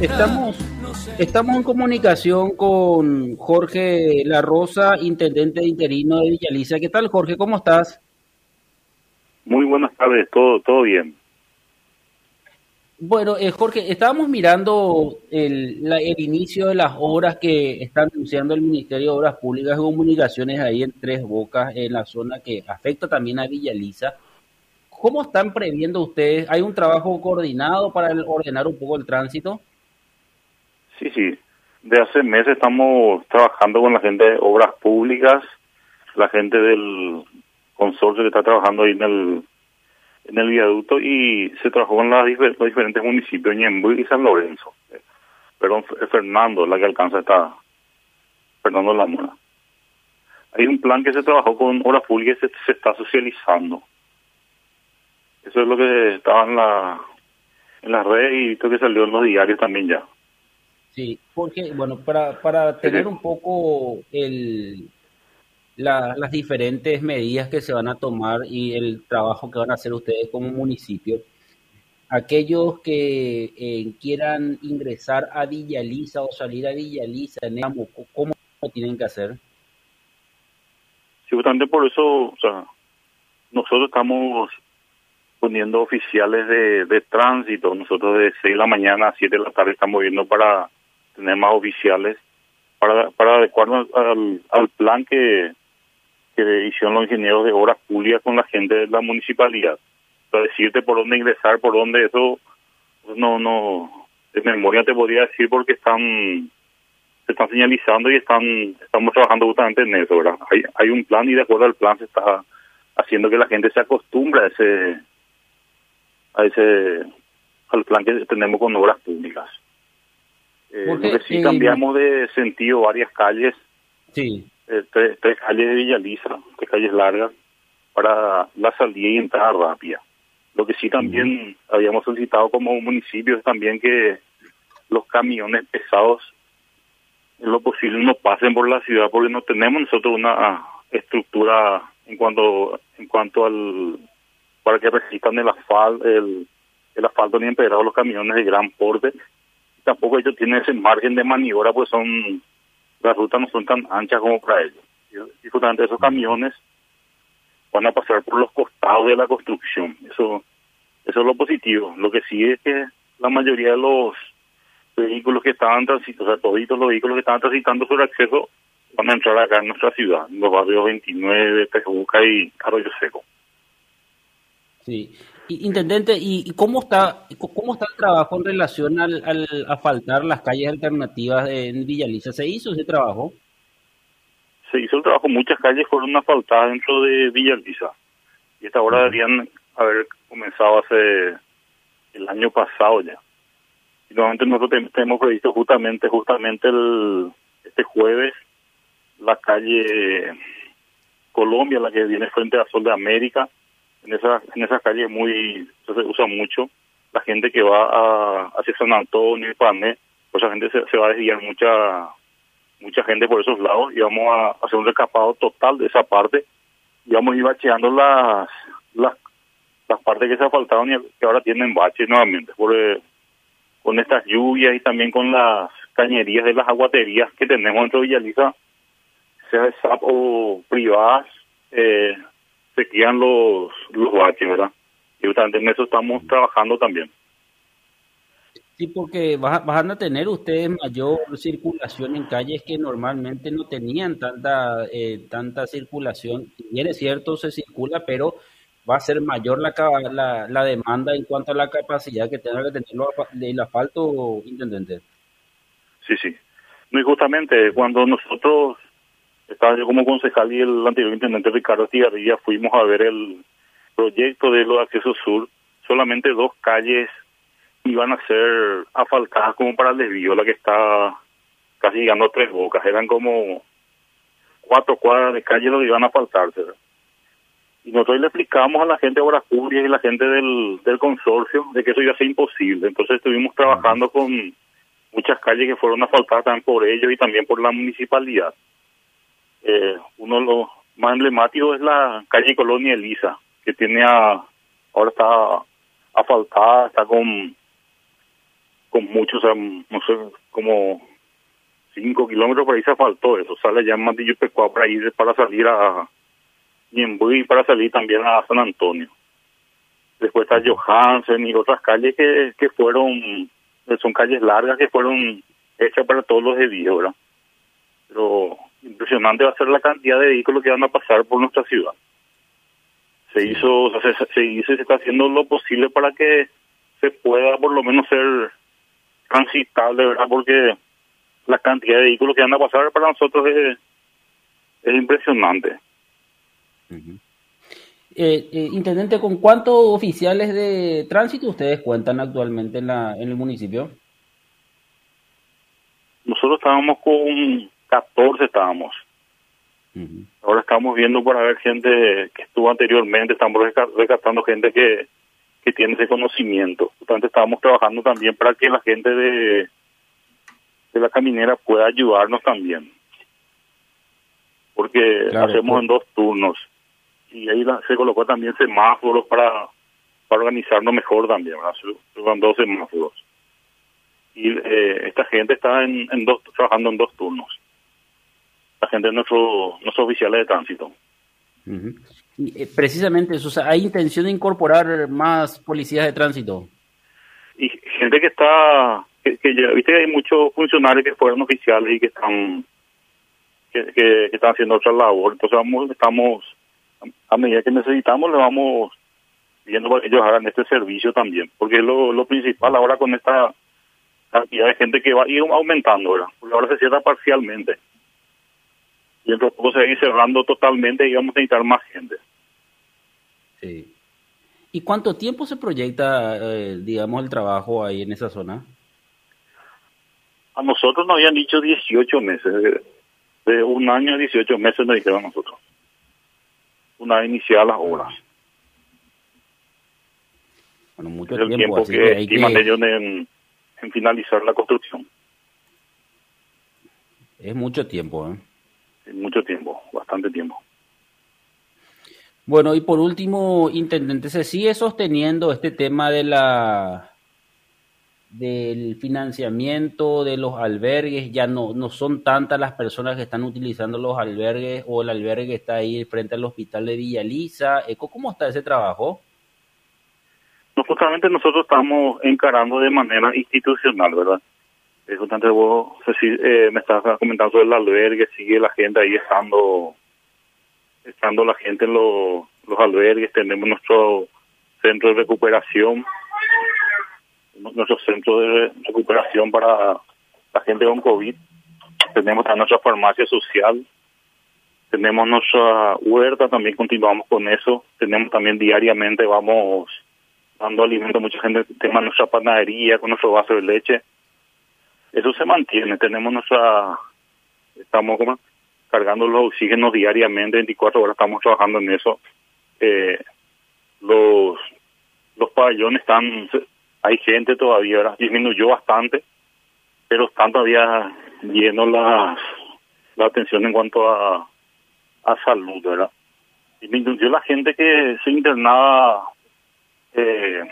Estamos, estamos en comunicación con Jorge La Rosa, intendente interino de Villaliza. ¿Qué tal, Jorge? ¿Cómo estás? Muy buenas tardes, todo, todo bien. Bueno, eh, Jorge, estábamos mirando el, el inicio de las obras que está anunciando el Ministerio de Obras Públicas y Comunicaciones ahí en Tres Bocas, en la zona que afecta también a Villaliza. ¿Cómo están previendo ustedes? ¿Hay un trabajo coordinado para ordenar un poco el tránsito? Sí, sí. De hace meses estamos trabajando con la gente de Obras Públicas, la gente del consorcio que está trabajando ahí en el en el viaducto y se trabajó con los diferentes municipios, Ñembuy y San Lorenzo. Perdón, Fernando, la que alcanza está Fernando Lamora. Hay un plan que se trabajó con Obras Públicas y se, está socializando. Eso es lo que estaba en la en las redes y creo que salió en los diarios también ya. Sí, porque, bueno, para, para tener un poco el, las diferentes medidas que se van a tomar y el trabajo que van a hacer ustedes como municipio. Aquellos que eh, quieran ingresar a Villaliza o salir a Villaliza, ¿cómo tienen que hacer? Sí, justamente por eso, o sea, nosotros estamos poniendo oficiales de, de tránsito. Nosotros de 6 de la mañana a 7 de la tarde estamos viendo para tener más oficiales, para, para adecuarnos al, al plan que, que hicieron los ingenieros de obras públicas con la gente de la municipalidad. Para decirte por dónde ingresar, por dónde eso, no, no, de memoria te podría decir porque están, se están señalizando y están, estamos trabajando justamente en eso, ¿verdad? Hay, hay un plan y de acuerdo al plan se está haciendo que la gente se acostumbre a ese, a ese, al plan que tenemos con obras públicas. Eh, porque, sí eh, cambiamos de sentido varias calles. Sí eh, tres, calles de Villaliza, tres calles largas, para la salida y entrada rápida. Lo que sí también habíamos solicitado como municipio es también que los camiones pesados en lo posible no pasen por la ciudad porque no tenemos nosotros una estructura en cuanto en cuanto al para que resistan el asfalto el, asfalto ni empedrado los camiones de gran porte tampoco ellos tienen ese margen de maniobra pues son las rutas no son tan anchas como para ellos. Y justamente esos camiones van a pasar por los costados de la construcción. Eso, eso es lo positivo. Lo que sí es que la mayoría de los vehículos que estaban transitando, o sea, todos los vehículos que estaban transitando sobre acceso van a entrar acá en nuestra ciudad, en los barrios 29, Tejuca y Arroyo Seco. Sí. Intendente, ¿y cómo está cómo está el trabajo en relación al, al asfaltar las calles alternativas en Villaliza? ¿Se hizo ese trabajo? Se hizo el trabajo, muchas calles fueron asfaltadas dentro de Villaliza y esta hora deberían haber comenzado hace el año pasado ya. Y nuevamente nosotros tenemos previsto justamente justamente el este jueves la calle Colombia, la que viene frente a Sol de América, en esa en esa calle muy se usa mucho. La gente que va a hacia San Antonio y Pané pues la gente se, va a desviar mucha mucha gente por esos lados y vamos a hacer un recapado total de esa parte. Y vamos a ir bacheando las las las partes que se faltaron y que ahora tienen baches nuevamente por eh, con estas lluvias y también con las cañerías de las aguaterías que tenemos dentro de Villaliza sea de o privadas eh, se quedan los, los baches, ¿verdad? Y justamente en eso estamos trabajando también. Sí, porque van a tener ustedes mayor circulación en calles que normalmente no tenían tanta eh, tanta circulación. Bien es cierto, se circula, pero va a ser mayor la, la, la demanda en cuanto a la capacidad que tenga que tener el asfalto, intendente. Sí, sí. muy justamente cuando nosotros estaba yo como concejal y el anterior intendente Ricardo Tigarrilla fuimos a ver el proyecto de los accesos sur, solamente dos calles iban a ser asfaltadas como para el desvío, la que está casi llegando a tres bocas, eran como cuatro cuadras de calle que iban a asfaltarse. Y nosotros le explicamos a la gente de Públicas y la gente del, del consorcio de que eso iba a ser imposible. Entonces estuvimos trabajando con muchas calles que fueron asfaltadas también por ellos y también por la municipalidad. Eh, uno de los más emblemáticos es la calle Colonia Elisa, que tiene a, ahora está asfaltada, está con con muchos, no sé, como 5 kilómetros por ahí se faltó eso, sale ya en Matillo Pecuá para ir para salir a Ñembuy y para salir también a San Antonio. Después está Johansen y otras calles que, que fueron, son calles largas que fueron hechas para todos los desvíos, ¿verdad? Impresionante va a ser la cantidad de vehículos que van a pasar por nuestra ciudad. Se hizo, se, se hizo y se está haciendo lo posible para que se pueda por lo menos ser transitable, ¿verdad? Porque la cantidad de vehículos que van a pasar para nosotros es, es impresionante. Eh, eh, intendente, ¿con cuántos oficiales de tránsito ustedes cuentan actualmente en, la, en el municipio? Nosotros estábamos con 14, estábamos. Ahora estamos viendo para ver gente que estuvo anteriormente, estamos rescatando gente que, que tiene ese conocimiento. Por estamos trabajando también para que la gente de, de la caminera pueda ayudarnos también. Porque hacemos en dos turnos. Y ahí se colocó también semáforos para, para organizarnos mejor también, Se van dos semáforos. Y eh, esta gente está en, en dos, trabajando en dos turnos. De nuestro, nuestros oficiales de tránsito. y, eh, precisamente eso, ¿hay intención de incorporar más policías de tránsito? Y gente que está que, ya, viste que hay muchos funcionarios que fueron oficiales y que están que, están haciendo otra labor. Entonces vamos estamos a medida que necesitamos le vamos viendo para que ellos hagan este servicio también. Porque es lo, lo principal ahora con esta cantidad de gente que va a ir aumentando ahora porque ahora se cierra parcialmente y de poco se va a ir cerrando totalmente y vamos a necesitar más gente sí ¿Y cuánto tiempo se proyecta, eh, digamos, el trabajo ahí en esa zona? A nosotros nos habían dicho 18 meses. De un año a 18 meses nos dijeron a nosotros. Una vez iniciadas las obras. Bueno, mucho es el tiempo, que estiman ellos en, finalizar la construcción. Es mucho tiempo, ¿eh? Mucho tiempo, bastante tiempo. Bueno, y por último, intendente, ¿se sigue sosteniendo este tema de la del financiamiento de los albergues, ya no, no son tantas las personas que están utilizando los albergues o el albergue está ahí frente al hospital de Villa Lisa. ¿Cómo está ese trabajo? No, justamente nosotros estamos encarando de manera institucional, ¿verdad? Justamente vos eh, me estás comentando sobre el albergue, sigue la gente ahí estando, estando la gente en los, los albergues, tenemos nuestro centro de recuperación nuestro centro de recuperación para la gente con COVID. Tenemos a nuestra farmacia social. Tenemos nuestra huerta, también continuamos con eso. Tenemos también diariamente, vamos dando alimento a mucha gente. Tenemos nuestra panadería con nuestro vaso de leche. Eso se mantiene. Tenemos nuestra, estamos como cargando los oxígenos diariamente, 24 horas estamos trabajando en eso. Eh, los los pabellones están hay gente todavía, ¿verdad? disminuyó bastante, pero están todavía lleno la, la atención en cuanto a, a salud, ¿verdad? Disminuyó la gente que se internaba eh,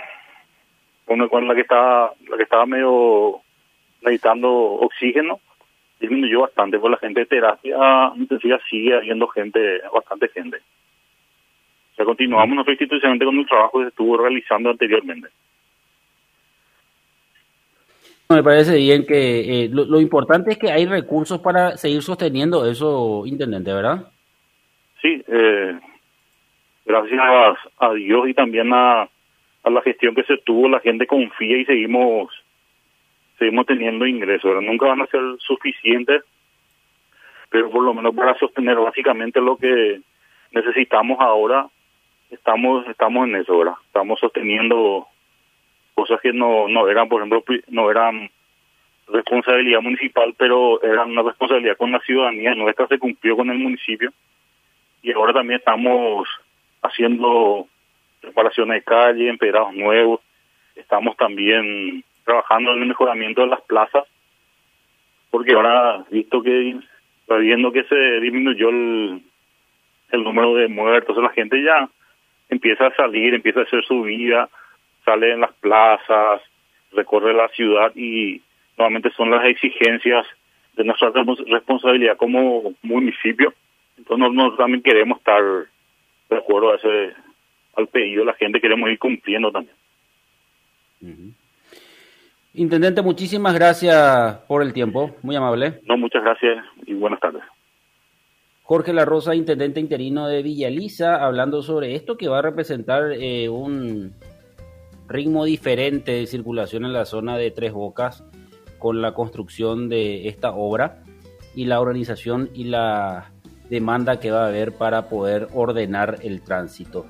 con la que estaba la que estaba medio necesitando oxígeno disminuyó bastante por la gente de terapia intensiva sigue habiendo gente bastante gente o sea continuamos nosotros institucionalmente con el trabajo que se estuvo realizando anteriormente me parece bien que eh, lo, importante es que hay recursos para seguir sosteniendo eso, intendente, ¿verdad? Sí, eh, gracias a, Dios y también a, a la gestión que se tuvo, la gente confía y seguimos seguimos teniendo ingresos. Nunca van a ser suficientes, pero por lo menos para sostener básicamente lo que necesitamos ahora, estamos estamos en eso, ¿verdad? Estamos sosteniendo cosas que no, no eran, por ejemplo, no eran responsabilidad municipal, pero eran una responsabilidad con la ciudadanía. Nuestra se cumplió con el municipio y ahora también estamos haciendo reparaciones de calle, empedrados nuevos. Estamos también trabajando en el mejoramiento de las plazas, porque ahora, visto que, viendo que se disminuyó el, el número de muertos, la gente ya empieza a salir, empieza a hacer su vida, sale en las plazas, recorre la ciudad y nuevamente son las exigencias de nuestra responsabilidad como municipio. Entonces nosotros también queremos estar de acuerdo a ese, al pedido de la gente, queremos ir cumpliendo también. Intendente, muchísimas gracias por el tiempo, muy amable. No, muchas gracias y buenas tardes. Jorge La Rosa, intendente interino de Villa hablando sobre esto que va a representar eh, un ritmo diferente de circulación en la zona de Tres Bocas con la construcción de esta obra y la organización y la demanda que va a haber para poder ordenar el tránsito.